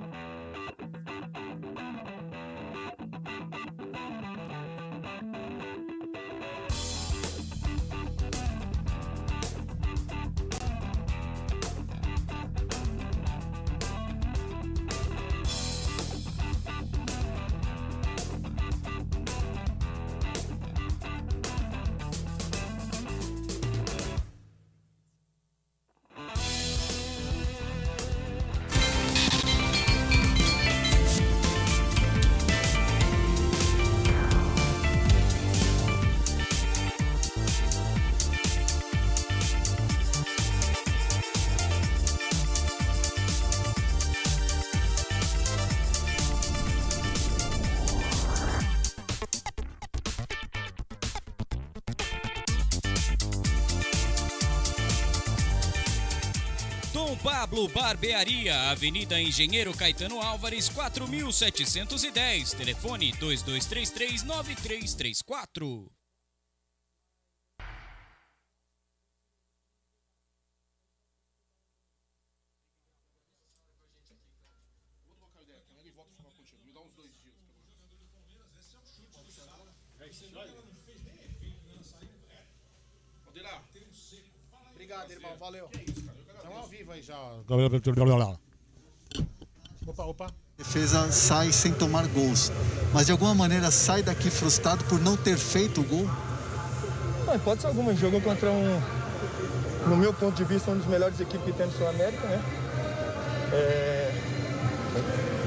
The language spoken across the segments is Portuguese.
Bye. Pablo Barbearia, Avenida Engenheiro Caetano Álvares, 4710. Telefone 2233 9334. Obrigado, irmão. Valeu. Estamos ao vivo aí já. Opa, opa. defesa sai sem tomar gols, mas de alguma maneira sai daqui frustrado por não ter feito o gol. Não, hipótese alguma, jogou contra um, no meu ponto de vista, uma das melhores equipes que tem no Sul-América, né? É,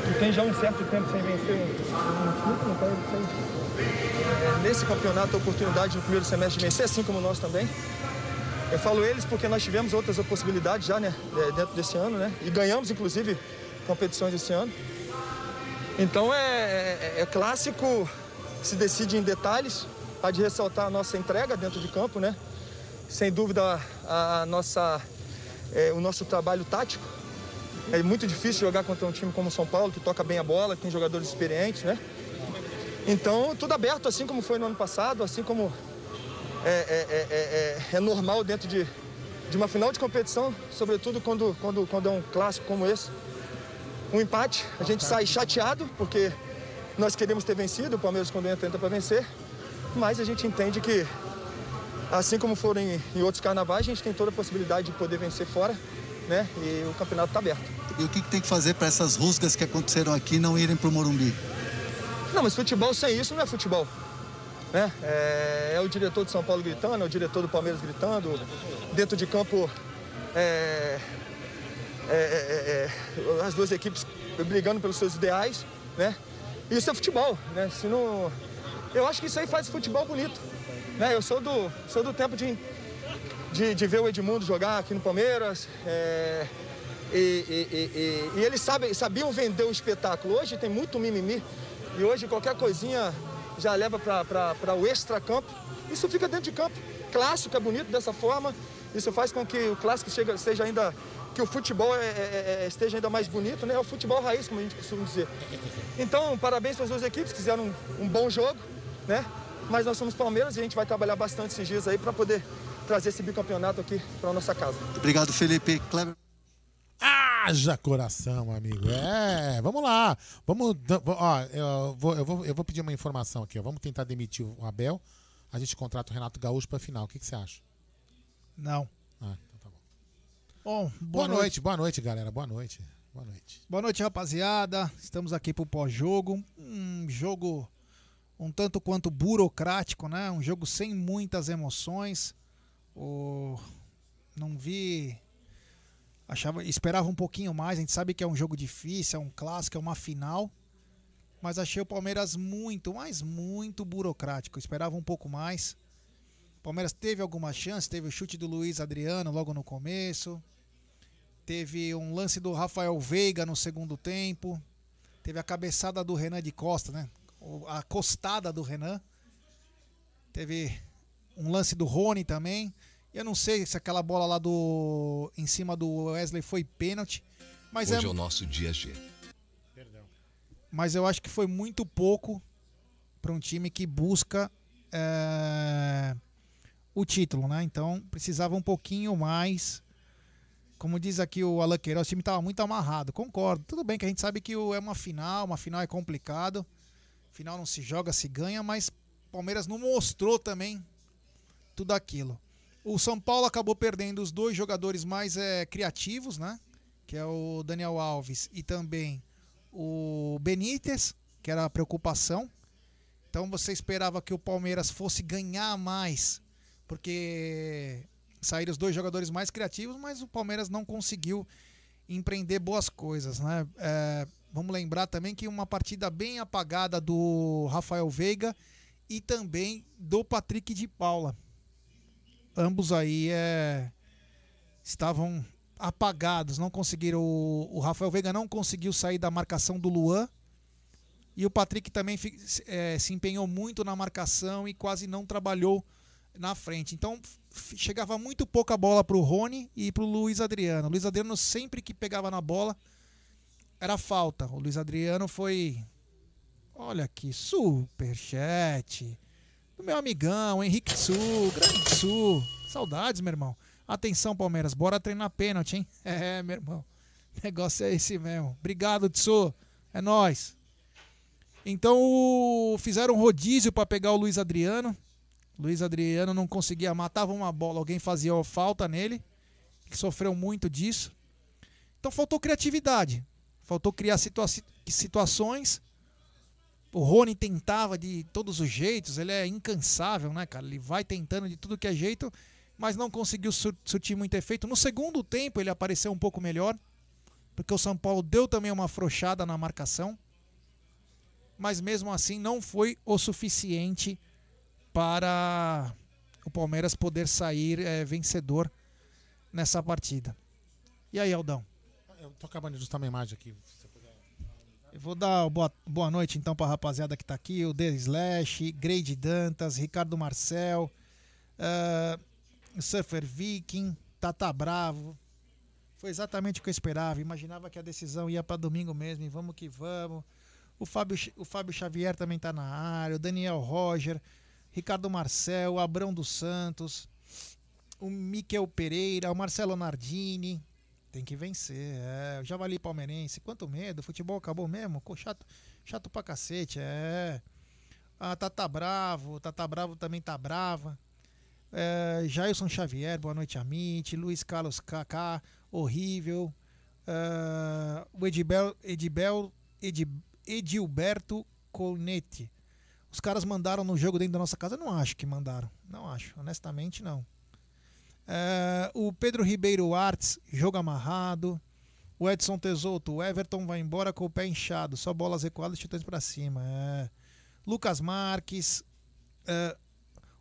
que tem já um certo tempo sem vencer um, um título, então ele tem, é, nesse campeonato, a oportunidade no primeiro semestre de vencer, assim como nós também. Eu falo eles porque nós tivemos outras possibilidades já, né, é, dentro desse ano, né? E ganhamos, inclusive, competições esse ano. Então é, é- é clássico, se decide em detalhes. Há de ressaltar a nossa entrega dentro de campo, né? Sem dúvida, a, a nossa, é, o nosso trabalho tático. É muito difícil jogar contra um time como o São Paulo, que toca bem a bola, que tem jogadores experientes, né? Então, tudo aberto, assim como foi no ano passado, assim como é, é- é- é- é- é normal dentro de, de uma final de competição, sobretudo quando, quando, quando é um clássico como esse. Um empate, a gente sai chateado, porque nós queremos ter vencido, o Palmeiras quando entra, entra para vencer, mas a gente entende que, assim como foram em, em outros carnavais, a gente tem toda a possibilidade de poder vencer fora, né? E o campeonato está aberto. E o que, que tem que fazer para essas rusgas que aconteceram aqui não irem para o Morumbi? Não, mas futebol sem isso não é futebol. Né? É, é o diretor de São Paulo gritando, é o diretor do Palmeiras gritando, dentro de campo é, é, é, é, as duas equipes brigando pelos seus ideais, né? Isso é futebol, né? Se não, eu acho que isso aí faz futebol bonito, né? Eu sou do, sou do tempo de, de, de ver o Edmundo jogar aqui no Palmeiras, é, e, e- e- e- e eles sabem, sabiam vender o espetáculo. Hoje tem muito mimimi e hoje qualquer coisinha já leva para o extra-campo. Isso fica dentro de campo. Clássico é bonito dessa forma. Isso faz com que o clássico chega, seja ainda. que o futebol é- é- é- esteja ainda mais bonito, né? É o futebol raiz, como a gente costuma dizer. Então, parabéns para as duas equipes, fizeram um, um bom jogo, né? Mas nós somos Palmeiras e a gente vai trabalhar bastante esses dias aí para poder trazer esse bicampeonato aqui para nossa casa. Obrigado, Felipe. Kleber. Haja coração, amigo. É, vamos lá. Vamos. Ó, eu vou, eu, vou, eu vou pedir uma informação aqui. Ó. Vamos tentar demitir o Abel. A gente contrata o Renato Gaúcho pra final. O que, que você acha? Não. Ah, então tá bom. Bom, Boa, noite. boa noite, galera. Boa noite. Boa noite. Boa noite, rapaziada. Estamos aqui pro pós-jogo. Um jogo um tanto quanto burocrático, né? Um jogo sem muitas emoções. O... Não vi. Achava, esperava um pouquinho mais. A gente sabe que é um jogo difícil, é um clássico, é uma final. Mas achei o Palmeiras muito, mas muito burocrático. Esperava um pouco mais. O Palmeiras teve alguma chance, teve o chute do Luiz Adriano logo no começo. Teve um lance do Rafael Veiga no segundo tempo. Teve a cabeçada do Renan de Costa, né? A costada do Renan. Teve um lance do Rony também. Eu não sei se aquela bola lá do em cima do Wesley foi pênalti, mas Hoje é, é o nosso dia G. mas eu acho que foi muito pouco para um time que busca é, o título, né? Então precisava um pouquinho mais como diz aqui o Alan Queiroz, o time estava muito amarrado. Concordo. Tudo bem que a gente sabe que é uma final, uma final é complicado. Final não se joga, se ganha, mas Palmeiras não mostrou também tudo aquilo. O São Paulo acabou perdendo os dois jogadores mais é, criativos, né? Que é o Daniel Alves e também o Benítez, que era a preocupação. Então você esperava que o Palmeiras fosse ganhar mais, porque saíram os dois jogadores mais criativos, mas o Palmeiras não conseguiu empreender boas coisas, né? É, vamos lembrar também que uma partida bem apagada do Rafael Veiga e também do Patrick de Paula. Ambos aí é, estavam apagados, não conseguiram. O, o, Rafael Veiga não conseguiu sair da marcação do Luan. E o Patrick também é, se empenhou muito na marcação e quase não trabalhou na frente. Então chegava muito pouca bola para o Rony e para o Luiz Adriano. O Luiz Adriano sempre que pegava na bola era falta. O Luiz Adriano foi Olha aqui, superchat. Do meu amigão, Henrique Tsu, grande Tsu. Saudades, meu irmão. Atenção, Palmeiras, bora treinar pênalti, hein? É, meu irmão. Negócio é esse mesmo. Obrigado, Tsu. É nós. Então, fizeram um rodízio para pegar o Luiz Adriano. Luiz Adriano não conseguia, matava uma bola, alguém fazia falta nele. Ele sofreu muito disso. Então faltou criatividade. Faltou criar situa situações o Rony tentava de todos os jeitos, ele é incansável, né, cara? Ele vai tentando de tudo que é jeito, mas não conseguiu surtir muito efeito. No segundo tempo ele apareceu um pouco melhor, porque o São Paulo deu também uma afrouxada na marcação, mas mesmo assim não foi o suficiente para o Palmeiras poder sair é, vencedor nessa partida. E aí, Aldão? Eu tô acabando de ajustar minha imagem aqui. Eu vou dar boa, boa noite então para a rapaziada que está aqui: o The Slash, Grade Dantas, Ricardo Marcel, uh, Surfer Viking, Tata Bravo. Foi exatamente o que eu esperava. Imaginava que a decisão ia para domingo mesmo e vamos que vamos. O Fábio, o Fábio Xavier também está na área, o Daniel Roger, Ricardo Marcel, Abrão dos Santos, o Miquel Pereira, o Marcelo Nardini, tem que vencer. É, o Javali Palmeirense. Quanto medo. Futebol acabou mesmo. Chato, chato pra cacete. É. Ah, Tata Bravo. Tata Bravo também tá brava. É, Jailson Xavier, boa noite, Amit. Luiz Carlos Kaká, horrível. É, o Edibel, Edibel, Edib, Edilberto Conetti. Os caras mandaram no jogo dentro da nossa casa? Não acho que mandaram. Não acho. Honestamente, não. É, o Pedro Ribeiro Arts, jogo amarrado. O Edson Tesoto, o Everton vai embora com o pé inchado, só bolas recuadas e chutões para cima. É. Lucas Marques, é,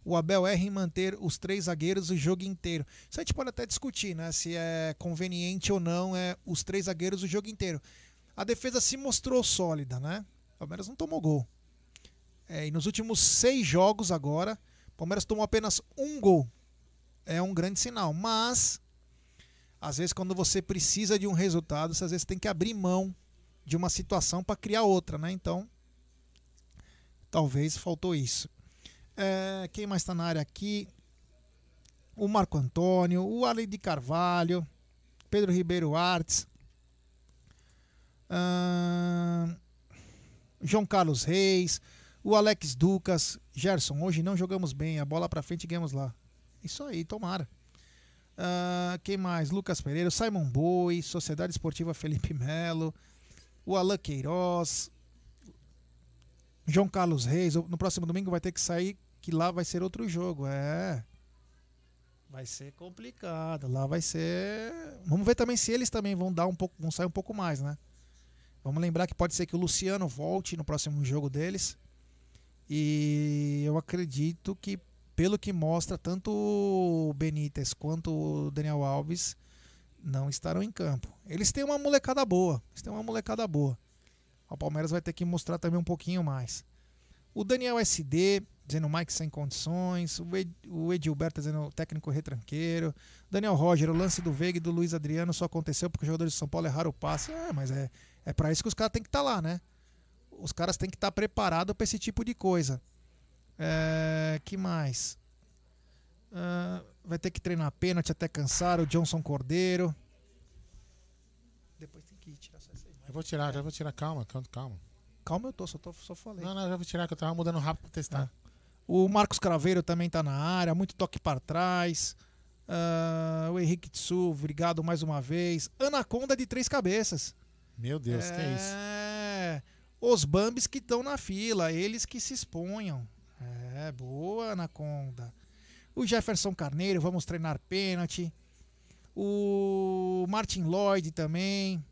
o Abel erra em manter os três zagueiros o jogo inteiro. Isso a gente pode até discutir, né? Se é conveniente ou não é os três zagueiros o jogo inteiro. A defesa se mostrou sólida, né? O Palmeiras não tomou gol. É, e nos últimos seis jogos agora, o Palmeiras tomou apenas um gol é um grande sinal. Mas, às vezes, quando você precisa de um resultado, você às vezes tem que abrir mão de uma situação para criar outra, né? Então, talvez faltou isso. É, quem mais está na área aqui? O Marco Antônio, o Ale de Carvalho, Pedro Ribeiro Artes, uh, João Carlos Reis, o Alex Ducas, Gerson. Hoje não jogamos bem, a bola para frente ganhamos lá. Isso aí, tomara. Uh, quem mais? Lucas Pereira, Simon Boi, Sociedade Esportiva Felipe Melo, o Alain Queiroz, João Carlos Reis. No próximo domingo vai ter que sair, que lá vai ser outro jogo. É. Vai ser complicado. Lá vai ser. Vamos ver também se eles também vão dar um pouco, vão sair um pouco mais, né? Vamos lembrar que pode ser que o Luciano volte no próximo jogo deles. E eu acredito que pelo que mostra, tanto o Benítez quanto o Daniel Alves não estarão em campo. Eles têm uma molecada boa. Eles têm uma molecada boa. O Palmeiras vai ter que mostrar também um pouquinho mais. O Daniel SD dizendo Mike sem condições. O, Ed, o Edilberto dizendo técnico retranqueiro. Daniel Roger, o lance do Veiga e do Luiz Adriano só aconteceu porque os jogadores de São Paulo erraram o passe. É, mas é, é para isso que os caras têm que estar tá lá, né? Os caras têm que estar tá preparados para esse tipo de coisa. É, que mais? Uh, vai ter que treinar pênalti até cansar. O Johnson Cordeiro. Eu vou tirar, já vou tirar. Calma, calma, calma. Calma, eu tô, só, tô, só falei. Não, não, já vou tirar que eu tava mudando rápido pra testar. O Marcos Craveiro também tá na área, muito toque para trás. Ah, o Henrique Tsu, obrigado mais uma vez. Anaconda de três cabeças. Meu Deus, que é isso? É, os Bambis que estão na fila, eles que se exponham. É, boa, Anaconda. O Jefferson Carneiro, vamos treinar pênalti. O Martin Lloyd também.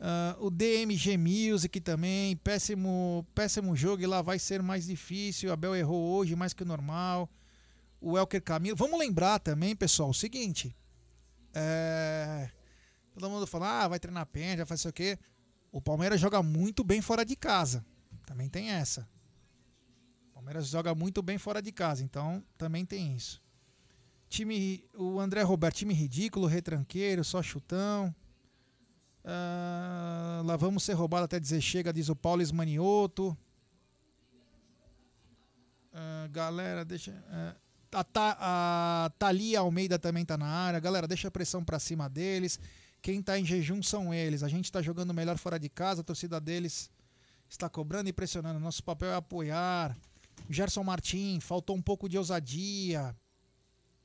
Ah, o DMG Music também. Péssimo, péssimo jogo e lá vai ser mais difícil. Abel errou hoje mais que o normal. O Elker Camilo. Vamos lembrar também, pessoal, o seguinte. É, todo mundo fala, ah, vai treinar pênalti, vai fazer o quê? O Palmeiras joga muito bem fora de casa. Também tem essa. Palmeiras joga muito bem fora de casa, então também tem isso. Time, o André Roberto, time ridículo, retranqueiro, só chutão. Ah, lá vamos ser roubados até dizer chega, diz o Paulo Esmanioto. Ah, galera, deixa. ah, a, a Thalia Almeida também tá na área. Galera, deixa a pressão pra cima deles. Quem tá em jejum são eles. A gente tá jogando melhor fora de casa, a torcida deles está cobrando e pressionando. Nosso papel é apoiar. Gerson Martin, faltou um pouco de ousadia.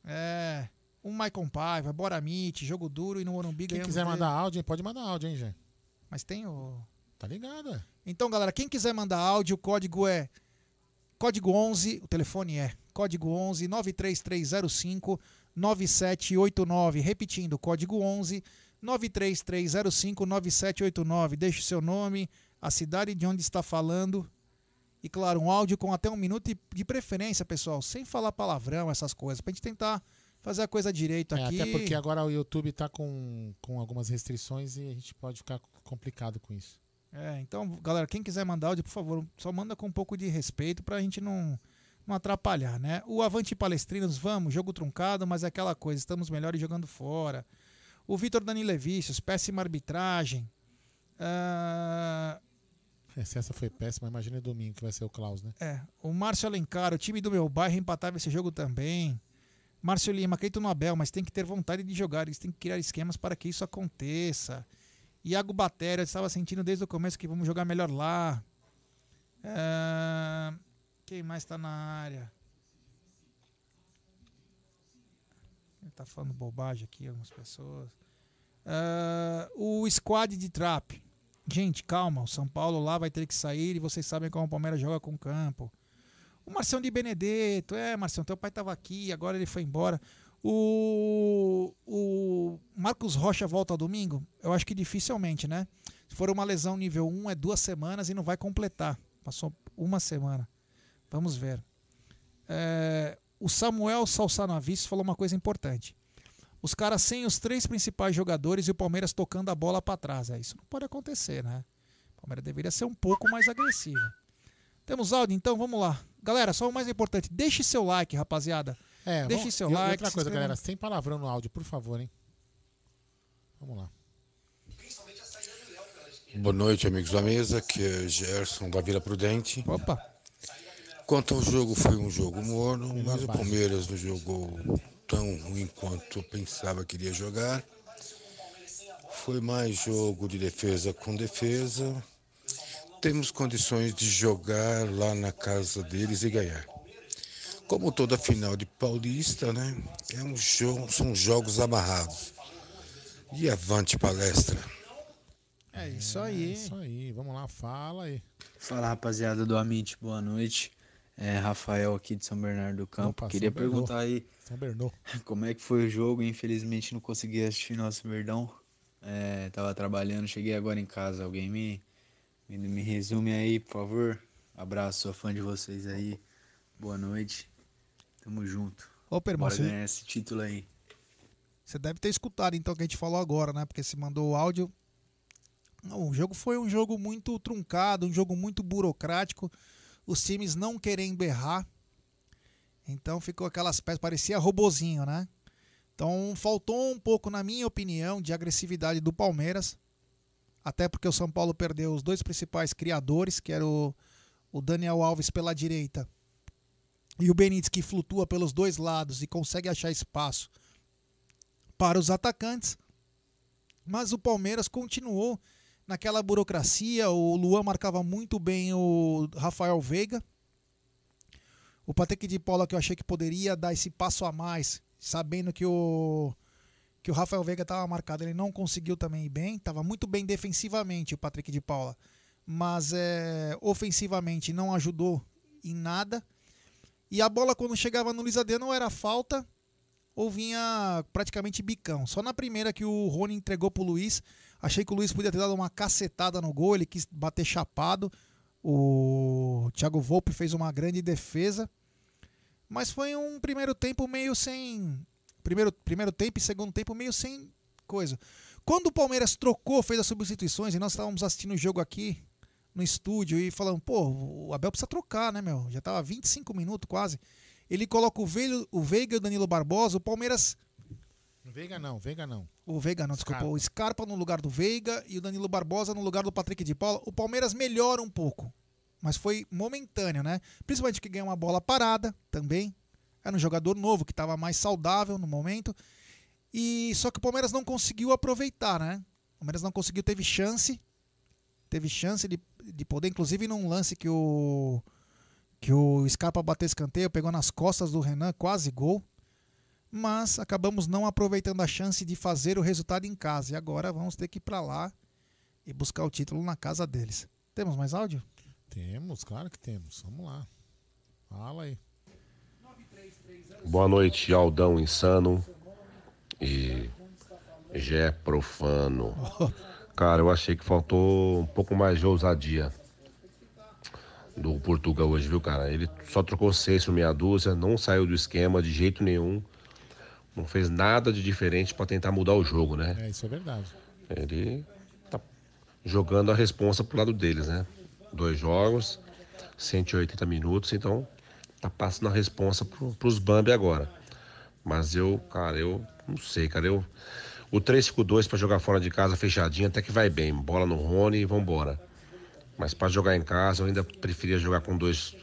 É. Um Maicon Paiva, Bora Meet, jogo duro e no Morumbi Quem quiser mandar áudio, pode mandar áudio, hein, gente? Mas tem o. Tá ligado, é? Então, galera, quem quiser mandar áudio, o código é código 11, o telefone é código 11 93305 9789. Repetindo, código 11 93305 9789. Deixe seu nome, a cidade de onde está falando e, claro, um áudio com até um minuto e de preferência, pessoal, sem falar palavrão, essas coisas, pra gente tentar fazer a coisa direito É, aqui. até porque agora o YouTube tá com, com algumas restrições e a gente pode ficar complicado com isso. É, então, galera, quem quiser mandar áudio, por favor, só manda com um pouco de respeito pra gente não, não atrapalhar, né? O Avante Palestrinos, vamos, jogo truncado, mas é aquela coisa, estamos melhores jogando fora. O Vitor Danilevicius, péssima arbitragem. Ah, É, se essa foi péssima, imagina domingo que vai ser o Klaus, né? é, o Márcio Alencar, o time do meu bairro empatava esse jogo também. Márcio Lima, acredito no Abel, mas tem que ter vontade de jogar, eles têm que criar esquemas para que isso aconteça. Iago Batera, eu estava sentindo desde o começo que vamos jogar melhor lá. Ah, quem mais está na área? Ele tá falando bobagem aqui, algumas pessoas. Ah, o squad de trap. Gente, calma, o São Paulo lá vai ter que sair e vocês sabem como o Palmeiras joga com o campo. O Marcião de Benedetto, é, Marcião, teu pai estava aqui, agora ele foi embora. O, o Marcos Rocha volta domingo? Eu acho que dificilmente, né? Se for uma lesão nível 1, é duas semanas e não vai completar. Passou uma semana. Vamos ver. É, o Samuel Salsanavis falou uma coisa importante. Os caras sem os três principais jogadores e o Palmeiras tocando a bola para trás. É, isso não pode acontecer, né? O Palmeiras deveria ser um pouco mais agressivo. Temos áudio, então vamos lá. Galera, só o mais importante, deixe seu like, rapaziada. É, Deixe vamos- seu e like, Outra se coisa, inscreva galera, sem palavrão no áudio, por favor, hein? Vamos lá. Boa noite, amigos da mesa, que é Gerson da Vila Prudente. Opa, Quanto ao jogo, foi um jogo morno, mas o. Palmeiras não jogou tão ruim quanto eu pensava que iria jogar. Foi mais jogo de defesa com defesa. Temos condições de jogar lá na casa deles e ganhar. Como toda final de Paulista, né? É um jogo, são jogos amarrados. E avante palestra. é isso É aí. isso aí, vamos lá, fala aí. Fala rapaziada do Amit, boa noite. É Rafael aqui de São Bernardo do Campo. Opa, Queria perguntar aí como é que foi o jogo. Infelizmente não consegui assistir nosso Verdão. É, tava trabalhando, cheguei agora em casa. Alguém me, me, me resume aí, por favor. Abraço, sou fã de vocês aí. Boa noite. Tamo junto. Ô, irmão, Bora você, ganhar esse título aí. você deve ter escutado então o que a gente falou agora, né? Porque se mandou o áudio. Não, o jogo foi um jogo muito truncado, um jogo muito burocrático. Os times não querem berrar. Então ficou aquelas peças, parecia robozinho, né? Então faltou um pouco, na minha opinião, de agressividade do Palmeiras. Até porque o São Paulo perdeu os dois principais criadores, que era o, o Daniel Alves pela direita e o Benítez que flutua pelos dois lados e consegue achar espaço para os atacantes. Mas o Palmeiras continuou naquela burocracia. O Luan marcava muito bem o Rafael Veiga. O Patrick de Paula que eu achei que poderia dar esse passo a mais, sabendo que o que o Rafael Veiga estava marcado, ele não conseguiu também ir bem, estava muito bem defensivamente o Patrick de Paula, mas é, ofensivamente não ajudou em nada. E a bola quando chegava no Luiz Adriano era falta ou vinha praticamente bicão. Só na primeira que o Rony entregou pro Luiz, achei que o Luiz podia ter dado uma cacetada no gol, ele quis bater chapado. O Thiago Volpe fez uma grande defesa. Mas foi um primeiro tempo meio sem. Primeiro, primeiro tempo e segundo tempo meio sem coisa. Quando o Palmeiras trocou, fez as substituições e nós estávamos assistindo o jogo aqui no estúdio e falando, pô, o Abel precisa trocar, né, meu? Já tava 25 minutos quase. Ele coloca o o Veiga e o Danilo Barbosa, o Palmeiras. Veiga não, Veiga não. O Veiga não, desculpa. Scarpa. O Scarpa no lugar do Veiga e o Danilo Barbosa no lugar do Patrick de Paula. O Palmeiras melhora um pouco, mas foi momentâneo, né? Principalmente que ganhou uma bola parada também. Era um jogador novo que estava mais saudável no momento. E só que o Palmeiras não conseguiu aproveitar, né? O Palmeiras não conseguiu, teve chance. Teve chance de, de poder, inclusive num lance que o que o Scarpa bateu escanteio, pegou nas costas do Renan, quase gol. Mas acabamos não aproveitando a chance de fazer o resultado em casa. E agora vamos ter que ir para lá e buscar o título na casa deles. Temos mais áudio? Temos, claro que temos. Vamos lá. Fala aí. Boa noite, Aldão Insano e Gé Profano. Cara, eu achei que faltou um pouco mais de ousadia do Portugal hoje, viu, cara? Ele só trocou seis por meia dúzia, não saiu do esquema de jeito nenhum, não fez nada de diferente para tentar mudar o jogo, né? É, isso é verdade. Ele tá jogando a responsa pro lado deles, né? Dois jogos, 180 minutos, então tá passando a responsa pro, pros Bambi agora. Mas eu, cara, eu não sei, cara, eu o 3-5-2 para jogar fora de casa fechadinho até que vai bem, bola no Rony e vambora. Mas para jogar em casa eu ainda preferia jogar com dois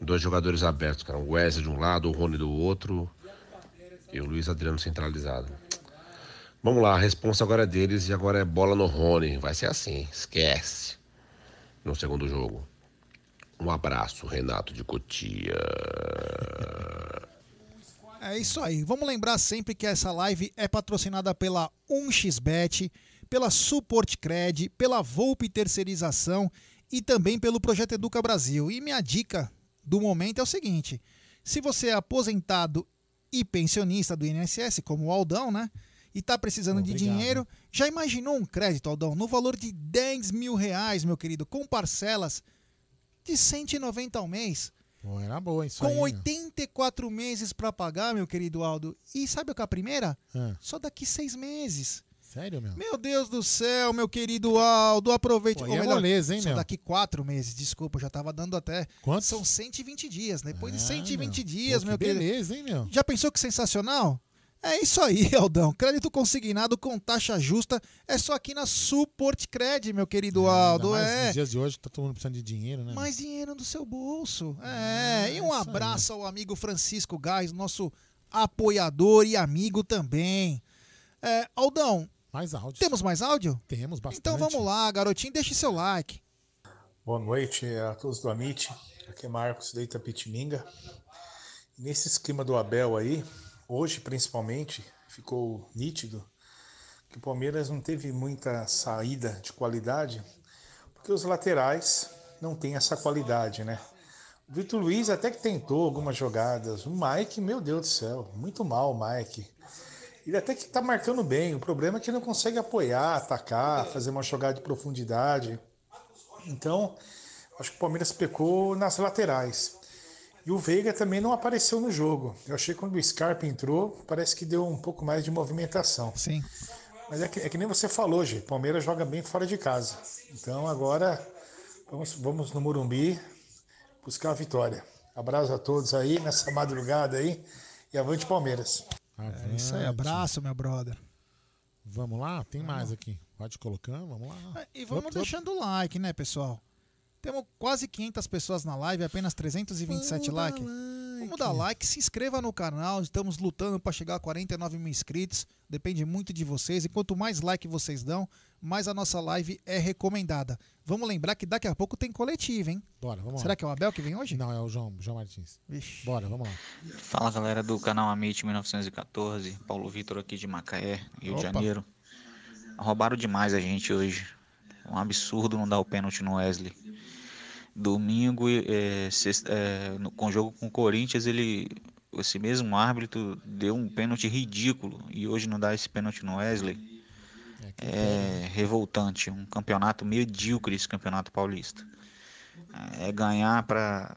dois jogadores abertos, cara, o Wesley de um lado, o Rony do outro e o Luiz Adriano centralizado. Vamos lá, a responsa agora é deles e agora é bola no Rony. Vai ser assim, esquece. No segundo jogo. Um abraço, Renato de Cotia. É isso aí. Vamos lembrar sempre que essa live é patrocinada pela 1xBet, pela Support Cred, pela Volpe Terceirização e também pelo Projeto Educa Brasil. E minha dica do momento é o seguinte: se você é aposentado e pensionista do INSS, como o Aldão, né? E está precisando Obrigado. de dinheiro, já imaginou um crédito, Aldão, no valor de 10 mil reais, meu querido, com parcelas de 190 ao mês? Pô, era boa isso com aí. né? 84 meses para pagar, meu querido Aldo. E sabe o que é a primeira? Ah, Só daqui seis meses. Sério, meu? Meu Deus do céu, meu querido Aldo, aproveite. Pô, Ou é melhor, moleza, hein, meu? daqui quatro meses, desculpa, já tava dando até. Quantos? São 120 dias. Depois de Ah, 120 meu. dias, Pô, meu que querido. beleza, hein, meu? Já pensou que sensacional? É isso aí, Aldão. Crédito consignado com taxa justa é só aqui na Support Cred, meu querido Aldo. Ainda mais É. Nos dias de hoje tá todo mundo precisando de dinheiro, né? Mais dinheiro no seu bolso. Ah, É, e um isso aí. abraço ao amigo Francisco Gás, nosso apoiador e amigo também. É, Aldão, Mais áudio. temos mais áudio? Temos bastante. Então vamos lá, garotinho, deixe seu like. Boa noite a todos do Amit. Aqui é Marcos da Itapetininga. Nesse esquema do Abel aí, hoje principalmente, ficou nítido que o Palmeiras não teve muita saída de qualidade, porque os laterais não têm essa qualidade, né? O Vitor Luiz até que tentou algumas jogadas. O Mike, meu Deus do céu, muito mal o Mike. Ele até que tá marcando bem. O problema é que não consegue apoiar, atacar, fazer uma jogada de profundidade. Então, acho que o Palmeiras pecou nas laterais. E o Veiga também não apareceu no jogo. Eu achei que quando o Scarpa entrou, parece que deu um pouco mais de movimentação. Sim. Mas é que, é que nem você falou, Gê. Palmeiras joga bem fora de casa. Então agora vamos, vamos no Morumbi buscar a vitória. Abraço a todos aí nessa madrugada aí e avante Palmeiras. É isso aí, Avante. abraço, meu brother. Vamos lá? Tem mais aqui. Pode colocar, vamos lá. É, E vamos op. deixando o like, né, pessoal? Temos quase 500 pessoas na live, apenas 327 likes. Vamos dar like, se inscreva no canal. Estamos lutando para chegar a 49 mil inscritos. Depende muito de vocês. E quanto mais like vocês dão, mais a nossa live é recomendada. Vamos lembrar que daqui a pouco tem coletiva, hein? Bora, vamos Será lá. que é o Abel que vem hoje? Não, é o João, João Martins. Vixe. Bora, vamos lá. Fala galera do canal Amit 1914, Paulo Vitor aqui de Macaé, Rio de Opa. Janeiro. Roubaram demais a gente hoje. Um absurdo não dar o pênalti no Wesley. Domingo, é, sexta- é, no- com o jogo com o Corinthians, ele, esse mesmo árbitro deu um pênalti ridículo. E hoje não dá esse pênalti no Wesley. É revoltante. Um campeonato medíocre esse campeonato paulista. É ganhar para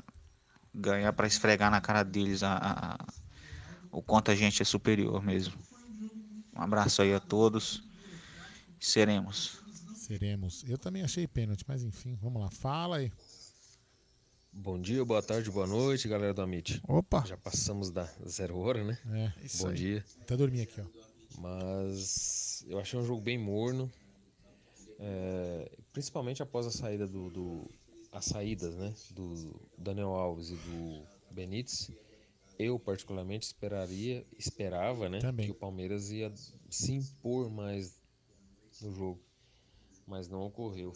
ganhar para esfregar na cara deles a, a- a- o quanto a gente é superior mesmo. Um abraço aí a todos. Seremos. Seremos. Eu também achei pênalti, mas enfim, vamos lá. Fala aí. Bom dia, boa tarde, boa noite, galera do Amit. Opa. Já passamos da zero hora, né? É. Isso Bom aí. dia. Até dormir aqui, ó. Mas eu achei um jogo bem morno. é, principalmente após a saída do, do- as saídas, né? Do Daniel Alves e do Benítez. Eu particularmente esperaria, esperava, né? Também. Que o Palmeiras ia se impor mais no jogo. Mas não ocorreu.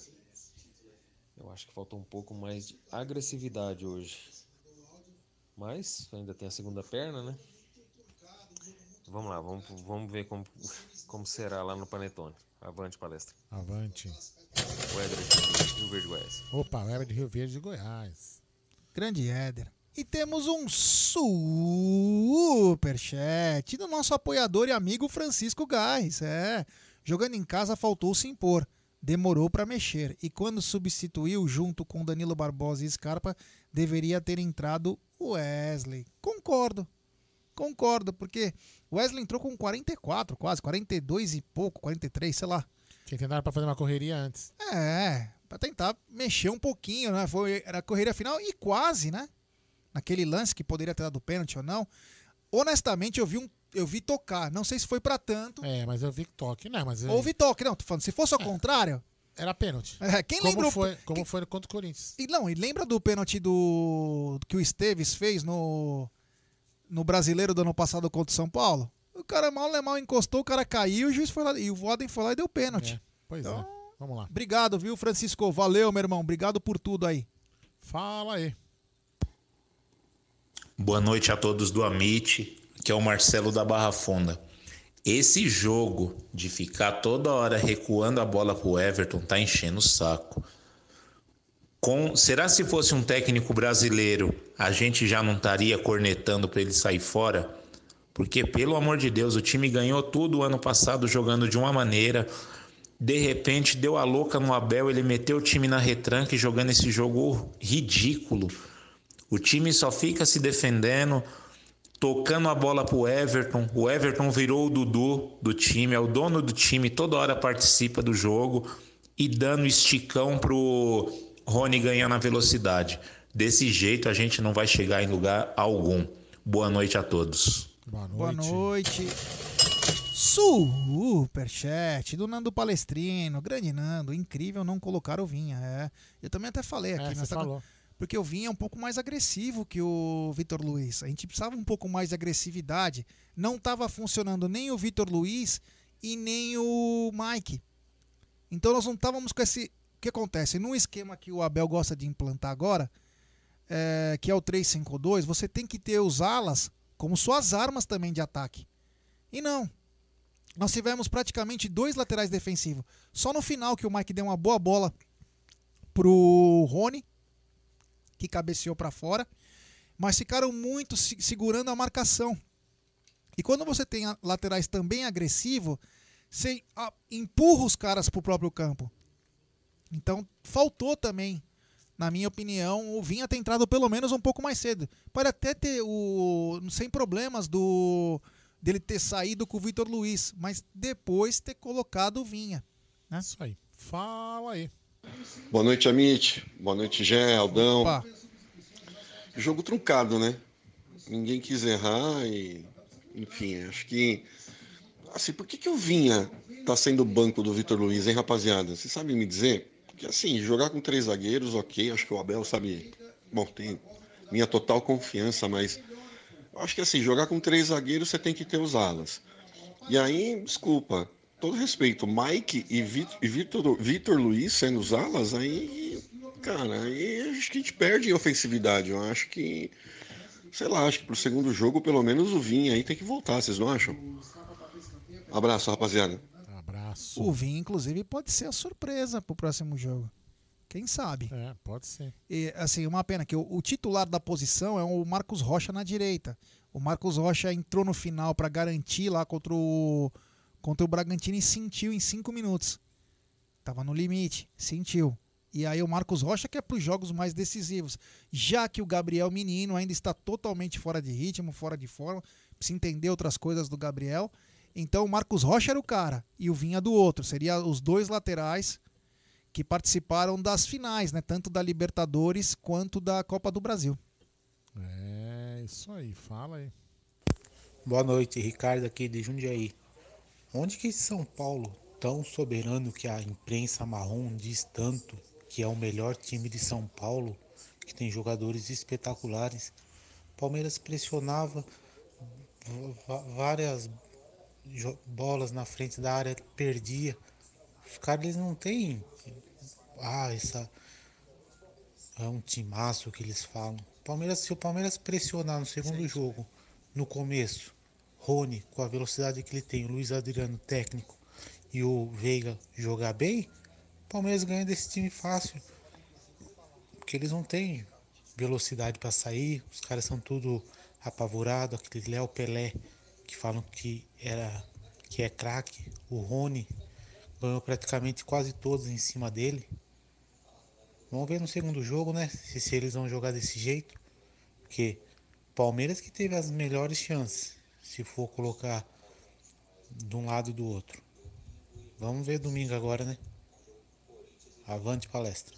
Eu acho que faltou um pouco mais de agressividade hoje. Mas ainda tem a segunda perna, né? Vamos lá, vamos, vamos ver como, como será lá no Panetone. Avante palestra. Avante. O Éder aqui, Rio Verde Goiás. Opa, o Heber de Rio Verde de Goiás. Grande Éder. E temos um superchat do nosso apoiador e amigo Francisco Gás. É, jogando em casa faltou se impor. Demorou para mexer. E quando substituiu junto com Danilo Barbosa e Scarpa, deveria ter entrado o Wesley. Concordo. Concordo, porque o Wesley entrou com 44, quase, 42 e pouco, 43, sei lá. Tinha que entrar pra fazer uma correria antes. É, pra tentar mexer um pouquinho, né? Foi, era a correria final e quase, né? Naquele lance que poderia ter dado pênalti ou não. Honestamente, eu vi, um, eu vi tocar. Não sei se foi pra tanto. É, mas eu vi toque. Não, mas eu- Houve toque, não. Tô falando, se fosse ao contrário. Era pênalti. É, quem como lembra o- foi, como foi contra o Corinthians. E não, e lembra do pênalti do que o Esteves fez no no Brasileiro do ano passado contra o São Paulo? O cara mal é mal encostou, o cara caiu, o juiz foi lá e o Voden foi lá e deu pênalti. É, pois Então- é. Vamos lá. Obrigado, viu, Francisco? Valeu, meu irmão. Obrigado por tudo aí. Fala aí. Boa noite a todos do Amit, que é o Marcelo da Barra Funda. Esse jogo de ficar toda hora recuando a bola pro Everton tá enchendo o saco. Com, será se fosse um técnico brasileiro, a gente já não estaria cornetando para ele sair fora? Porque pelo amor de Deus, o time ganhou tudo o ano passado jogando de uma maneira, de repente deu a louca no Abel, ele meteu o time na retranca e jogando esse jogo ridículo. O time só fica se defendendo, tocando a bola pro Everton. O Everton virou o Dudu do time, é o dono do time, toda hora participa do jogo e dando esticão pro Rony ganhar na velocidade. Desse jeito a gente não vai chegar em lugar algum. Boa noite a todos. Boa noite. Boa noite. Superchat do Nando Palestrino. Grande Nando. Incrível não colocar o Vinha. É. Eu também até falei aqui. É, você nessa- falou. Porque o Vinha é um pouco mais agressivo que o Vitor Luiz. A gente precisava um pouco mais de agressividade. Não estava funcionando nem o Vitor Luiz e nem o Mike. Então nós não estávamos com esse. O que acontece? Num esquema que o Abel gosta de implantar agora, é, que é o 3-5-2, você tem que ter os alas como suas armas também de ataque. E não. Nós tivemos praticamente dois laterais defensivos. Só no final que o Mike deu uma boa bola pro Rony, que cabeceou para fora, mas ficaram muito se- segurando a marcação. E quando você tem laterais também agressivos, você empurra os caras pro próprio campo. Então faltou também, na minha opinião, o Vinha ter entrado pelo menos um pouco mais cedo. Pode até ter o sem problemas do dele ter saído com o Vitor Luiz, mas depois ter colocado o Vinha. Né? Isso aí. Fala aí. Boa noite, Amit. Boa noite, Gé, Aldão. Opa. Jogo truncado, né? Ninguém quis errar e. Enfim, acho que. Assim, por que, que o Vinha tá sendo banco do Vitor Luiz, hein, rapaziada? Vocês sabem me dizer? Porque, assim, jogar com três zagueiros, ok. Acho que o Abel sabe. Bom, tem minha total confiança, mas acho que assim, jogar com três zagueiros você tem que ter os alas. E aí, desculpa, todo respeito, Mike e, Vit- e Vitor, Vitor Luiz sendo os alas, aí, cara, aí acho que a gente perde em ofensividade. Eu acho que, sei lá, acho que pro segundo jogo, pelo menos o Vinha aí tem que voltar, vocês não acham? Abraço, rapaziada. Abraço. O Vinha, inclusive, pode ser a surpresa pro próximo jogo. Quem sabe? É, pode ser. E, assim, uma pena que o, o titular da posição é o Marcos Rocha na direita. O Marcos Rocha entrou no final para garantir lá contra o, contra o Bragantino e sentiu em cinco minutos. Tava no limite, sentiu. E aí o Marcos Rocha que é para os jogos mais decisivos. Já que o Gabriel Menino ainda está totalmente fora de ritmo, fora de forma, precisa entender outras coisas do Gabriel. Então o Marcos Rocha era o cara e o Vinha do outro. Seria os dois laterais que participaram das finais, né? Tanto da Libertadores quanto da Copa do Brasil. É, isso aí, fala aí. Boa noite, Ricardo aqui de Jundiaí. Onde que São Paulo, tão soberano que a imprensa marrom diz tanto que é o melhor time de São Paulo, que tem jogadores espetaculares, Palmeiras pressionava va- várias bolas na frente da área, perdia. Os caras eles não têm ah, essa é um timaço que eles falam. Palmeiras, se o Palmeiras pressionar no segundo jogo, no começo, Rony, com a velocidade que ele tem, o Luiz Adriano técnico e o Veiga jogar bem, o Palmeiras ganha desse time fácil. Porque eles não têm velocidade para sair, os caras são tudo apavorado, aquele Léo Pelé que falam que era que é craque, o Rony ganhou praticamente quase todos em cima dele. Vamos ver no segundo jogo, né? Se, se eles vão jogar desse jeito. Porque Palmeiras que teve as melhores chances, se for colocar de um lado e do outro. Vamos ver domingo agora, né? Avante palestra.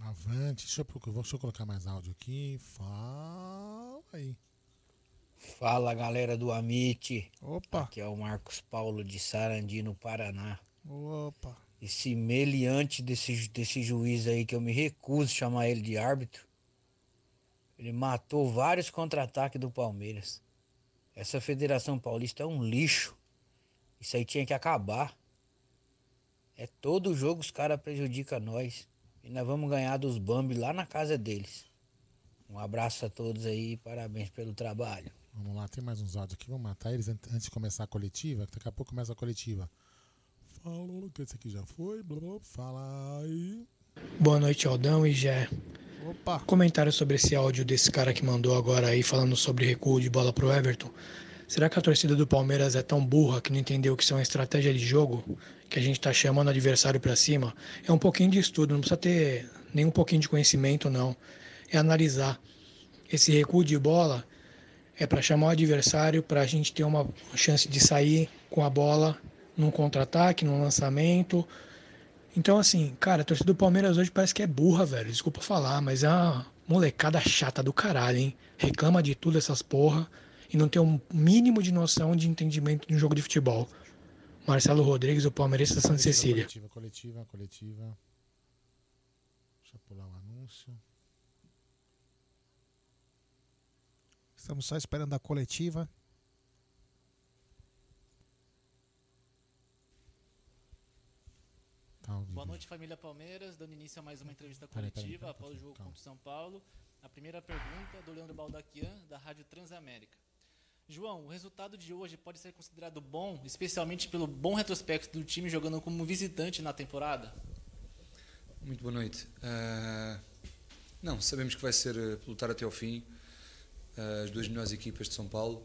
Avante. Deixa eu, procurar, deixa eu colocar mais áudio aqui. Fala aí. Fala galera do Amit. Opa. Aqui é o Marcos Paulo de Sarandi, no Paraná. Opa. Esse meliante desse, desse juiz aí que eu me recuso a chamar ele de árbitro. Ele matou vários contra-ataques do Palmeiras. Essa Federação Paulista é um lixo. Isso aí tinha que acabar. É todo jogo os caras prejudicam nós. E nós vamos ganhar dos Bambi lá na casa deles. Um abraço a todos aí e parabéns pelo trabalho. Vamos lá, tem mais uns áudios aqui. Vamos matar eles an- antes de começar a coletiva. que Daqui a pouco começa a coletiva. Falou que esse aqui já foi. Blá, blá, fala aí. Boa noite, Aldão e Gé. Opa. Comentário sobre esse áudio desse cara que mandou agora aí falando sobre recuo de bola pro Everton. Será que a torcida do Palmeiras é tão burra que não entendeu que isso é uma estratégia de jogo? Que a gente tá chamando o adversário pra cima? É um pouquinho de estudo, não precisa ter nem um pouquinho de conhecimento, não. É analisar. Esse recuo de bola é para chamar o adversário, para a gente ter uma chance de sair com a bola num contra-ataque, num lançamento. Então, assim, cara, a torcida do Palmeiras hoje parece que é burra, velho. Desculpa falar, mas é uma molecada chata do caralho, hein? Reclama de tudo essas porra e não tem um mínimo de noção de entendimento de um jogo de futebol. Marcelo Rodrigues, o Palmeiras da Santa Cecília. Coletiva, coletiva, coletiva. Deixa eu pular o anúncio. Estamos só esperando a coletiva. Ao vivo. Boa noite, família Palmeiras. Dando início a mais uma entrevista coletiva após o jogo calma. contra o São Paulo. A primeira pergunta do Leandro Baldaquian, da Rádio Transamérica. João, o resultado de hoje pode ser considerado bom, especialmente pelo bom retrospecto do time jogando como visitante na temporada? Muito boa noite. Ah, não, sabemos que vai ser eh, lutar até ao fim. Ah, as duas melhores equipas de São Paulo.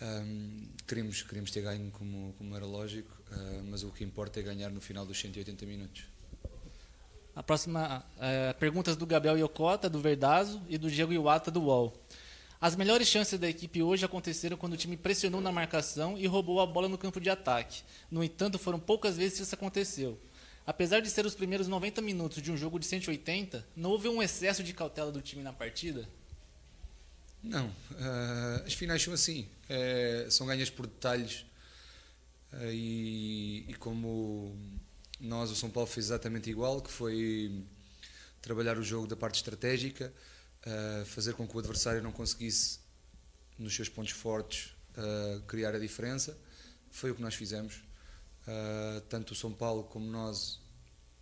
Ahm, queremos, queremos ter ganho como, como era lógico, ah, mas o que importa é ganhar no final dos 180 minutos. A próxima, eh, perguntas do Gabriel Iocota, do Verdazo, e do Diego Iwata, do UOL. As melhores chances da equipe hoje aconteceram quando o time pressionou na marcação e roubou a bola no campo de ataque. No entanto, foram poucas vezes que isso aconteceu. Apesar de ser os primeiros 90 minutos de um jogo de 180, não houve um excesso de cautela do time na partida? Não, ah, as finais são assim, eh, são ganhas por detalhes Ah, e, e como nós, o São Paulo fez exatamente igual, que foi trabalhar o jogo da parte estratégica, fazer com que o adversário não conseguisse nos seus pontos fortes, uh, criar a diferença. Foi o que nós fizemos. Uh, tanto o São Paulo como nós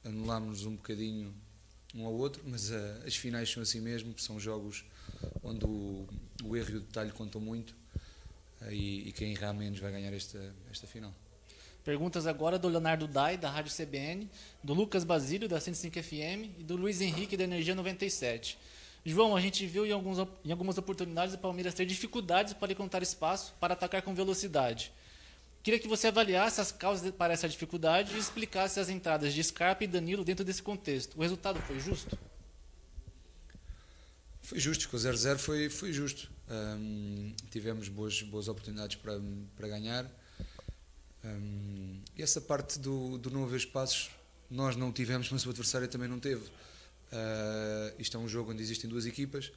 anulámos um bocadinho um ao outro, mas uh, as finais são assim mesmo, são jogos onde o, o erro e o detalhe contam muito e, e, quem errar menos vai ganhar esta, esta final. Perguntas agora do Leonardo Dai, da Rádio CBN, do Lucas Basílio, da 105 FM e do Luiz Henrique, da Energia 97. João, a gente viu em, alguns, em algumas oportunidades o Palmeiras ter dificuldades para encontrar espaço para atacar com velocidade. Queria que você avaliasse as causas para essa dificuldade e explicasse as entradas de Scarpa e Danilo dentro desse contexto. O resultado foi justo? Foi justo, com o 0-0 foi, foi justo. Um, tivemos boas, boas oportunidades para, para ganhar. Um, e essa parte do, do não haver espaços, nós não tivemos, mas o adversário também não teve. Uh, isto é um jogo onde existem duas equipas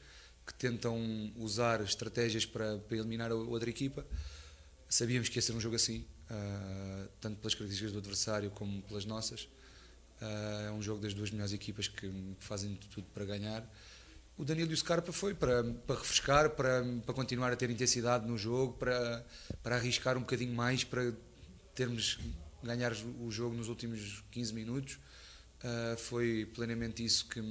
que tentam usar estratégias para, para eliminar a outra equipa. Sabíamos que ia ser um jogo assim, uh, tanto pelas características do adversário como pelas nossas. Uh, é um jogo das duas melhores equipas que, que fazem tudo para ganhar. O Danilo e o Scarpa foi para, para refrescar, para, para continuar a ter intensidade no jogo, para, para arriscar um bocadinho mais, para termos ganhar o jogo nos últimos 15 minutos. Uh, foi plenamente isso que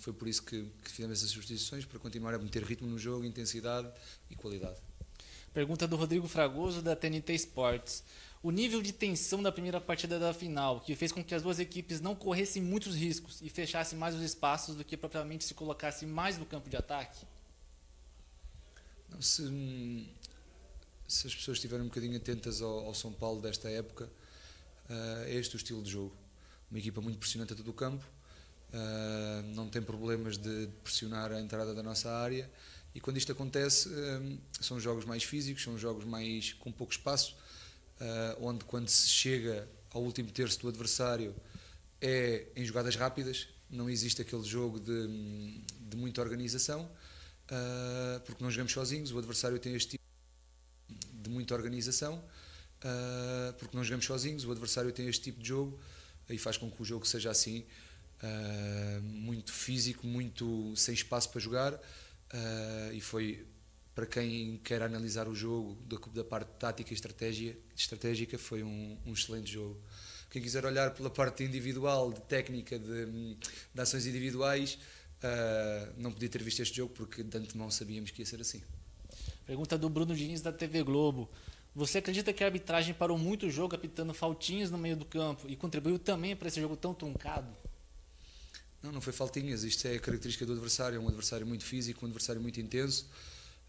foi por isso que, que, fizemos essas substituições para continuar a meter ritmo no jogo, intensidade e qualidade. Pergunta do Rodrigo Fragoso da TNT Sports. O nível de tensão da primeira partida da final, que fez com que as duas equipes não corressem muitos riscos e fechassem mais os espaços do que propriamente se colocassem mais no campo de ataque? Não, se, se as pessoas estiverem um bocadinho atentas ao, ao São Paulo desta época, uh, é este o estilo de jogo uma equipa muito pressionante a todo o campo, uh, não tem problemas de pressionar a entrada da nossa área e quando isto acontece uh, são jogos mais físicos, são jogos mais com pouco espaço, uh, onde quando se chega ao último terço do adversário é em jogadas rápidas, não existe aquele jogo de, de muita organização, porque não jogamos sozinhos, o adversário tem este tipo de muita organização, porque não jogamos sozinhos, o adversário tem este tipo de jogo e faz com que o jogo seja assim, uh, muito físico, muito sem espaço para jogar. Uh, e foi para quem quer analisar o jogo da, da parte tática e estratégia, estratégica, foi um, um, excelente jogo. Quem quiser olhar pela parte individual, de técnica, de, de ações individuais, uh, não podia ter visto este jogo porque de antemão sabíamos que ia ser assim. Pergunta do Bruno Diniz da TV Globo. Você acredita que a arbitragem parou muito o jogo, apitando faltinhas no meio do campo e contribuiu também para esse jogo tão truncado? Não, não foi faltinhas. Isto é a característica do adversário. É um adversário muito físico, um adversário muito intenso,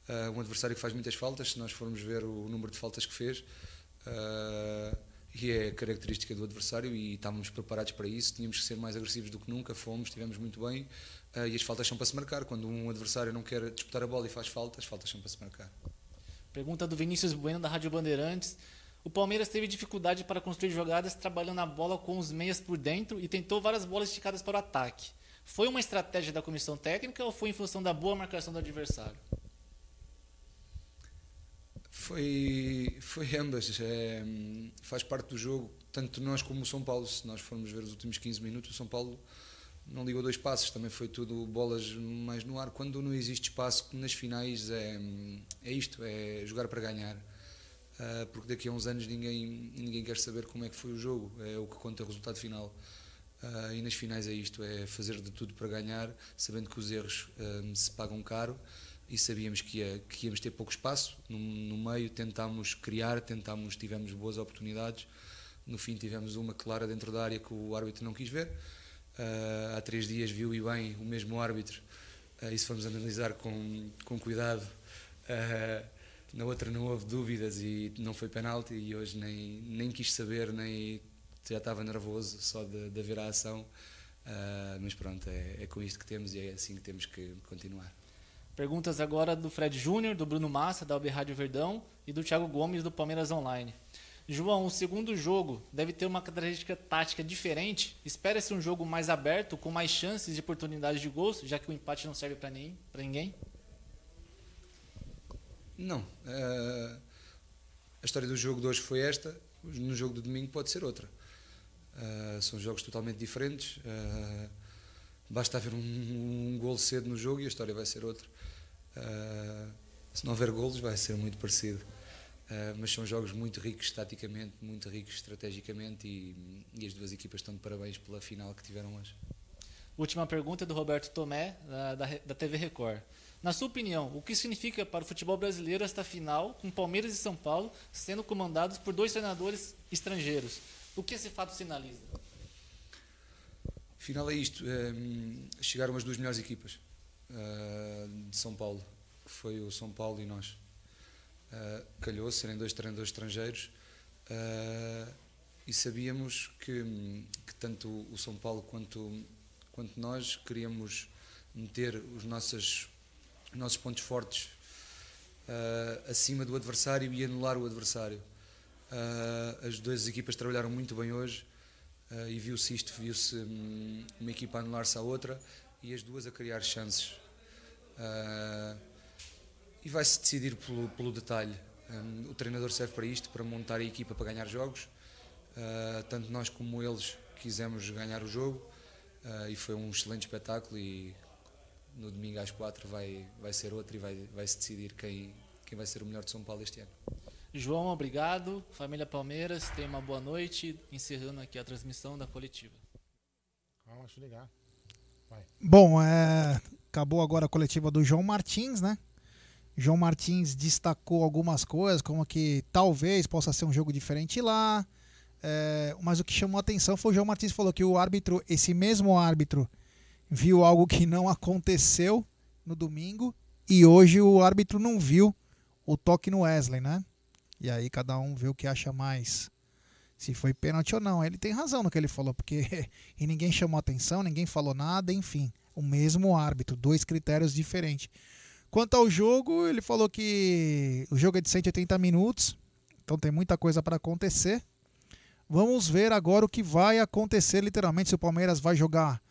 uh, um adversário que faz muitas faltas. Se nós formos ver o número de faltas que fez, uh, e é característica do adversário e estávamos preparados para isso. Tínhamos que ser mais agressivos do que nunca. Fomos, estivemos muito bem. Uh, e as faltas são para se marcar. Quando um adversário não quer disputar a bola e faz faltas, as faltas são para se marcar. Pergunta do Vinícius Bueno, da Rádio Bandeirantes. O Palmeiras teve dificuldade para construir jogadas trabalhando a bola com os meias por dentro e tentou várias bolas esticadas para o ataque. Foi uma estratégia da comissão técnica ou foi em função da boa marcação do adversário? Foi, foi ambas. É, faz parte do jogo, tanto nós como o São Paulo. Se nós formos ver os últimos 15 minutos, o São Paulo não ligou dois passos, também foi tudo bolas mais no ar. Quando não existe espaço nas finais, é, é isto: é jogar para ganhar. Uh, porque daqui a uns anos ninguém, ninguém quer saber como é que foi o jogo, é o que conta o resultado final. Uh, e nas finais é isto: é fazer de tudo para ganhar, sabendo que os erros uh, se pagam caro. E sabíamos que, ia, que íamos ter pouco espaço no, no meio, tentámos criar, tentámos, tivemos boas oportunidades. No fim, tivemos uma clara dentro da área que o árbitro não quis ver Uh, há três dias viu e bem o mesmo árbitro, uh, se formos analisar com, com cuidado, uh, na outra não houve dúvidas e não foi penalti, e hoje nem, nem quis saber, nem já estava nervoso só de, de ver a ação. mas pronto, é, é com isto que temos e é assim que temos que continuar. Perguntas agora do Fred Júnior, do Bruno Massa, da Albe Rádio Verdão e do Thiago Gomes, do Palmeiras Online. João, o segundo jogo deve ter uma característica tática diferente. Espera-se um jogo mais aberto, com mais chances de oportunidade de gols, já que o empate não serve para ninguém? Não. Uh, a história do jogo de hoje foi esta, no jogo do domingo pode ser outra. Uh, são jogos totalmente diferentes. Uh, basta haver um, um gol cedo no jogo e a história vai ser outra. Se não houver golos, vai ser muito parecido. Uh, mas são jogos muito ricos taticamente, muito ricos estrategicamente e, e, as duas equipas estão de parabéns pela final que tiveram hoje. Última pergunta do Roberto Tomé, da, da, da TV Record. Na sua opinião, o que significa para o futebol brasileiro esta final com Palmeiras e São Paulo sendo comandados por dois treinadores estrangeiros? O que esse fato sinaliza? Final é isto: é, chegaram as duas melhores equipas de São Paulo, que foi o São Paulo e nós. Uh, calhou serem dois treinadores estrangeiros uh, e sabíamos que, que tanto o São Paulo quanto, quanto nós queríamos meter os nossos os nossos pontos fortes uh, acima do adversário e anular o adversário. Uh, as duas equipas trabalharam muito bem hoje uh, e viu-se isto, viu-se um, uma equipa a anular-se à outra e as duas a criar chances. E vai-se decidir pelo, pelo detalhe. Um, o treinador serve para isto, para montar a equipa para ganhar jogos. tanto nós como eles quisemos ganhar o jogo e foi um excelente espetáculo e no domingo às quatro vai, vai ser outro e vai, vai se decidir quem, quem vai ser o melhor de São Paulo este ano. João, obrigado. Família Palmeiras, tenha uma boa noite. Encerrando aqui a transmissão da coletiva. Eu ligar. Vai. Bom, é, acabou agora a coletiva do João Martins, né? João Martins destacou algumas coisas, como que talvez possa ser um jogo diferente lá. É, mas o que chamou a atenção foi o João Martins falou que o árbitro, esse mesmo árbitro viu algo que não aconteceu no domingo e hoje o árbitro não viu o toque no Wesley, né? E aí cada um vê o que acha mais se foi pênalti ou não. Ele tem razão no que ele falou, porque e ninguém chamou atenção, ninguém falou nada, enfim, o mesmo árbitro, dois critérios diferentes. Quanto ao jogo, ele falou que o jogo é de 180 minutos, então tem muita coisa para acontecer. Vamos ver agora o que vai acontecer, literalmente, se o Palmeiras vai jogar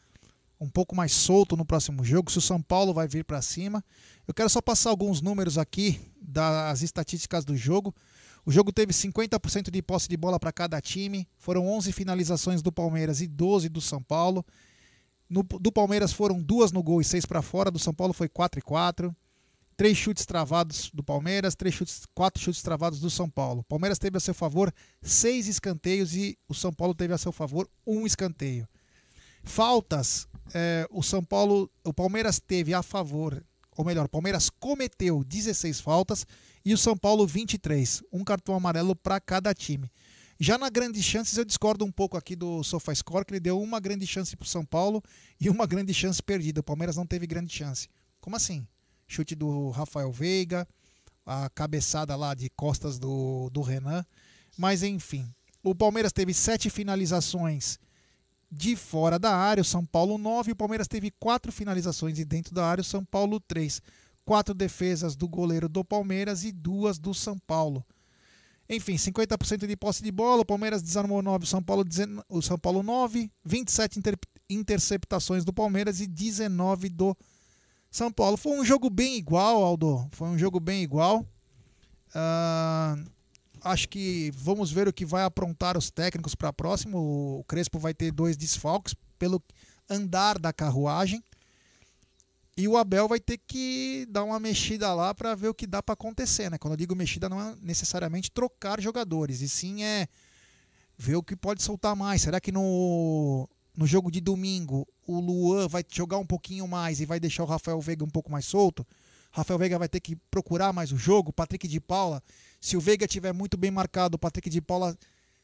um pouco mais solto no próximo jogo, se o São Paulo vai vir para cima. Eu quero só passar alguns números aqui das estatísticas do jogo. O jogo teve 50% de posse de bola para cada time, foram 11 finalizações do Palmeiras e 12 do São Paulo. No, do Palmeiras foram duas no gol e seis para fora, do São Paulo foi 4 e 4. Três chutes travados do Palmeiras, três chutes, quatro chutes travados do São Paulo. O Palmeiras teve a seu favor seis escanteios e o São Paulo teve a seu favor um escanteio. Faltas, é, o São Paulo, o Palmeiras teve a favor, ou melhor, o Palmeiras cometeu 16 faltas e o São Paulo 23, um cartão amarelo para cada time. Já na grandes chances eu discordo um pouco aqui do SofaScore, que ele deu uma grande chance para o São Paulo e uma grande chance perdida. O Palmeiras não teve grande chance. Como assim? Chute do Rafael Veiga, a cabeçada lá de costas do, do Renan. Mas enfim, o Palmeiras teve sete finalizações de fora da área, o São Paulo 9, o Palmeiras teve quatro finalizações de dentro da área, o São Paulo 3. Quatro defesas do goleiro do Palmeiras e duas do São Paulo. Enfim, 50% de posse de bola, o Palmeiras desarmou 9, o São Paulo, o São Paulo 9, 27 inter, interceptações do Palmeiras e 19 do São Paulo. Foi um jogo bem igual, Aldo. Foi um jogo bem igual. Uh, acho que vamos ver o que vai aprontar os técnicos para próximo. O Crespo vai ter dois desfalques pelo andar da carruagem. E o Abel vai ter que dar uma mexida lá para ver o que dá para acontecer, né? Quando eu digo mexida não é necessariamente trocar jogadores, e sim é ver o que pode soltar mais. Será que no no jogo de domingo o Luan vai jogar um pouquinho mais e vai deixar o Rafael Veiga um pouco mais solto? Rafael Veiga vai ter que procurar mais o jogo, Patrick de Paula se o Veiga tiver muito bem marcado, o Patrick de Paula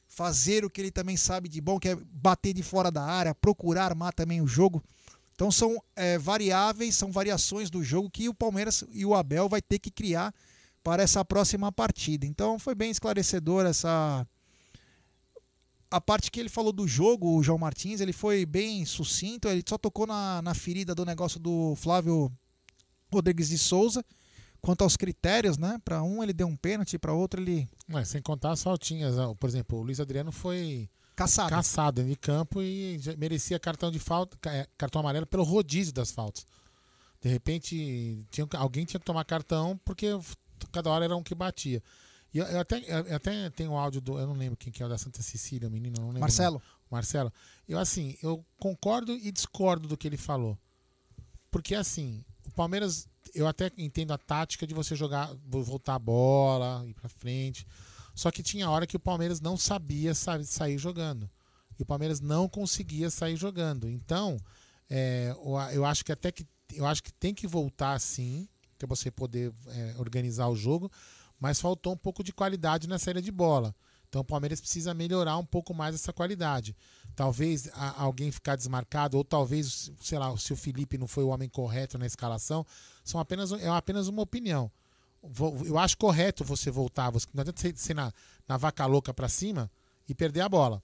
fazer o que ele também sabe de bom, que é bater de fora da área, procurar armar também o jogo. Então são é, variáveis, são variações do jogo que o Palmeiras e o Abel vai ter que criar para essa próxima partida. Então foi bem esclarecedor essa a parte que ele falou do jogo, o João Martins, ele foi bem sucinto, ele só tocou na, na ferida do negócio do Flávio Rodrigues de Souza Quanto aos critérios, né? Para um ele deu um pênalti, para outro ele. Mas sem contar as faltinhas. Né? Por exemplo, o Luiz Adriano foi caçado, caçado em campo e merecia cartão de falta, é, cartão amarelo pelo rodízio das faltas. De repente, tinha, alguém tinha que tomar cartão porque cada hora era um que batia. E eu, eu até, eu até tenho o áudio do. Eu não lembro quem que é o da Santa Cecília, o menino, não lembro. Marcelo. Marcelo. Eu, assim, eu concordo e discordo do que ele falou. Porque, assim, Palmeiras, eu até entendo a tática de você jogar, voltar a bola, ir pra frente. Só que tinha hora que o Palmeiras não sabia sair jogando. E o Palmeiras não conseguia sair jogando. Então, é, eu- eu acho que até que eu acho que tem que voltar sim, para você poder é, organizar o jogo, mas faltou um pouco de qualidade na saída de bola. Então o Palmeiras precisa melhorar um pouco mais essa qualidade. Talvez a- alguém ficar desmarcado, ou talvez, sei lá, se o Felipe não foi o homem correto na escalação, são apenas, é apenas uma opinião. Eu acho correto você voltar. Você, não adianta você ser na, na vaca louca para cima e perder a bola.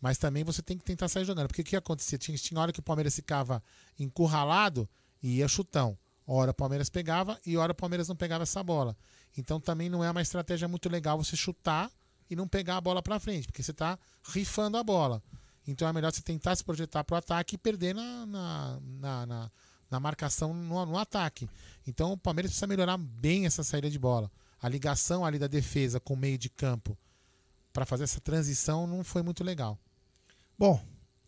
Mas também você tem que tentar sair jogando. Porque o que acontecia? Tinha, tinha hora que o Palmeiras ficava encurralado e ia chutão. Hora o Palmeiras pegava e hora o Palmeiras não pegava essa bola. Então também não é uma estratégia muito legal você chutar e não pegar a bola para frente, porque você está rifando a bola. Então é melhor você tentar se projetar para o ataque e perder na, na, na, na- na marcação no, no ataque. Então o Palmeiras precisa melhorar bem essa saída de bola. A ligação ali da defesa com o meio de campo para fazer essa transição não foi muito legal. Bom,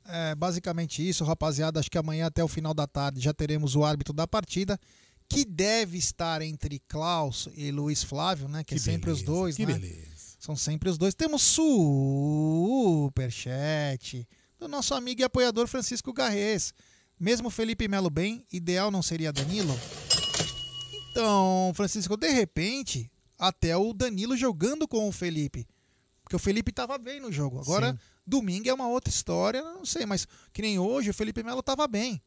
é basicamente isso, rapaziada. Acho que amanhã até o final da tarde já teremos o árbitro da partida, que deve estar entre Klaus e Luiz Flávio, né? Que, é sempre os dois, que né? beleza. São sempre os dois. Temos superchat do nosso amigo e apoiador Francisco Garrez. Mesmo Felipe Melo bem, ideal não seria Danilo? Então, Francisco, de repente, até o Danilo jogando com o Felipe. Porque o Felipe estava bem no jogo. Agora, Sim. domingo é uma outra história, não sei, mas que nem hoje o Felipe Melo estava bem.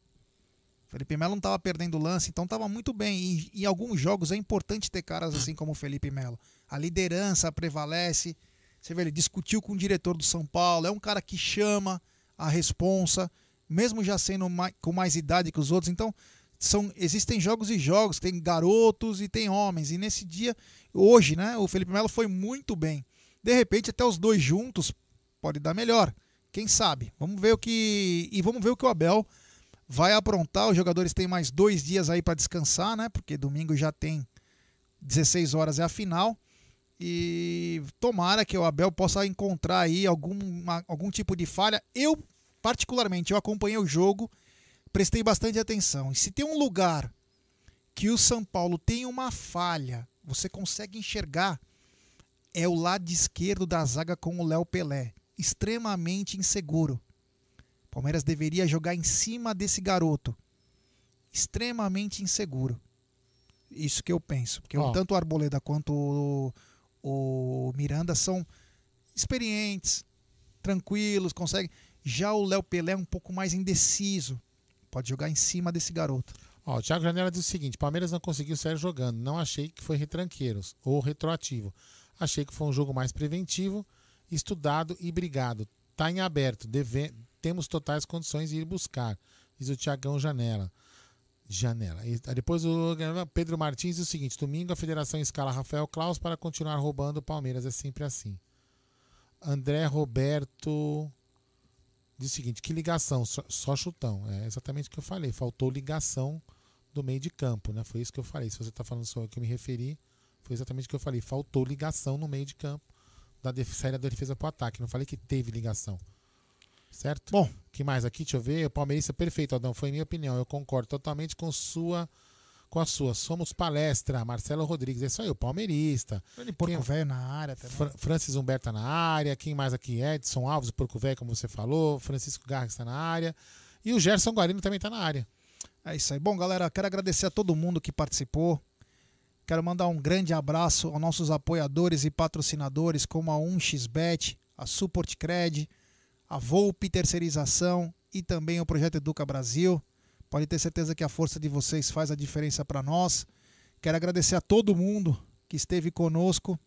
O Felipe Melo não estava perdendo lance, então estava muito bem. E em alguns jogos é importante ter caras assim como o Felipe Melo. A liderança prevalece. Você vê, ele discutiu com o diretor do São Paulo, é um cara que chama a responsa, mesmo já sendo mai- com mais idade que os outros. Então, são, existem jogos e jogos, tem garotos e tem homens. E nesse dia, hoje, né, o Felipe Melo foi muito bem. De repente, até os dois juntos pode dar melhor. Quem sabe? Vamos ver o que. E vamos ver o que o Abel vai aprontar. Os jogadores têm mais dois dias aí para descansar, né? Porque domingo já tem 16 horas é a final. E tomara que o Abel possa encontrar aí algum, algum tipo de falha. Eu, particularmente, eu acompanhei o jogo, prestei bastante atenção. E se tem um lugar que o São Paulo tem uma falha, você consegue enxergar, é o lado esquerdo da zaga com o Léo Pelé. Extremamente inseguro. Palmeiras deveria jogar em cima desse garoto. Extremamente inseguro. Isso que eu penso. Porque Ó. tanto o Arboleda quanto o, o Miranda são experientes, tranquilos, conseguem. Já o Léo Pelé é um pouco mais indeciso. Pode jogar em cima desse garoto. Ó, o Thiago Janela diz o seguinte: Palmeiras não conseguiu sair jogando. Não achei que foi retranqueiros ou retroativo. Achei que foi um jogo mais preventivo, estudado e brigado. Tá em aberto. deve- Temos totais condições de ir buscar. Diz o Tiagão Janela. Janela. E depois o Pedro Martins diz o seguinte: domingo a federação escala Rafael Klaus para continuar roubando o Palmeiras. É sempre assim. André Roberto diz o seguinte: que ligação? Só, só chutão. É exatamente o que eu falei. Faltou ligação do meio de campo, né? Foi isso que eu falei. Se você está falando só que eu me referi, foi exatamente o que eu falei. Faltou ligação no meio de campo da saída da defesa para o ataque. Não falei que teve ligação. Certo? Bom. que mais aqui? Deixa eu ver. O palmeirista perfeito, Adão. Foi minha opinião. Eu concordo totalmente com sua. Com a sua. Somos palestra. Marcelo Rodrigues. É isso aí, o palmeirista. Ele Porco Quem- Velho na área também. Fra- Francis Humberto tá na área. Quem mais aqui? Edson Alves, Porco Velho, como você falou. Francisco Garras está na área. E o Gerson Guarino também está na área. É isso aí. Bom, galera, quero agradecer a todo mundo que participou. Quero mandar um grande abraço aos nossos apoiadores e patrocinadores, como a 1xBet, a Support Cred, a Volpe Terceirização e também o Projeto Educa Brasil. Pode ter certeza que a força de vocês faz a diferença para nós. Quero agradecer a todo mundo que esteve conosco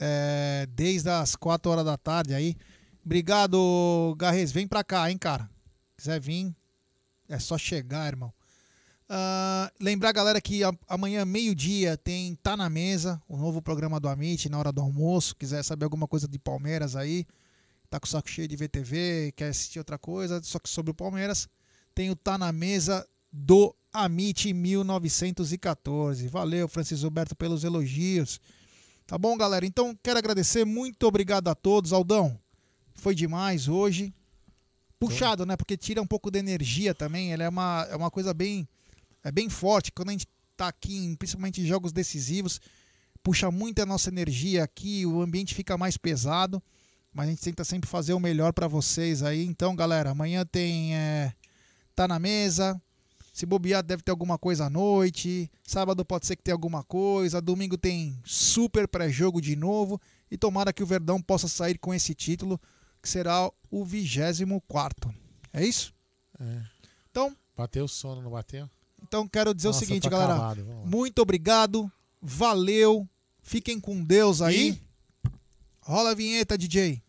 é, desde as 4 horas da tarde aí. Obrigado, Garrez. Vem pra cá, hein, cara. Quiser vir, é só chegar, irmão. Ah, lembrar, galera, que amanhã, meio-dia, tem Tá na Mesa, o novo programa do Amit, na hora do almoço. Quiser saber alguma coisa de Palmeiras aí, tá com o saco cheio de VTV, quer assistir outra coisa, só que sobre o Palmeiras, tem o Tá na Mesa do Amit 1914. Valeu, Francis Roberto, pelos elogios. Tá bom, galera? Então, quero agradecer. Muito obrigado a todos. Aldão, foi demais hoje. Puxado, né? Porque tira um pouco de energia também. Ele é uma, é uma coisa bem é bem forte. Quando a gente tá aqui, principalmente em jogos decisivos, puxa muito a nossa energia aqui, o ambiente fica mais pesado. Mas a gente tenta sempre fazer o melhor para vocês aí. Então, galera, amanhã tem. é, tá na mesa. Se bobear, deve ter alguma coisa à noite. Sábado pode ser que tenha alguma coisa. Domingo tem super pré-jogo de novo. E tomara que o Verdão possa sair com esse título, que será o 24. É isso? É. Então. Bateu o sono, não bateu? Então quero dizer Nossa, o seguinte, tô galera. acabado. Muito obrigado. Valeu. Fiquem com Deus aí. Rola a vinheta, DJ.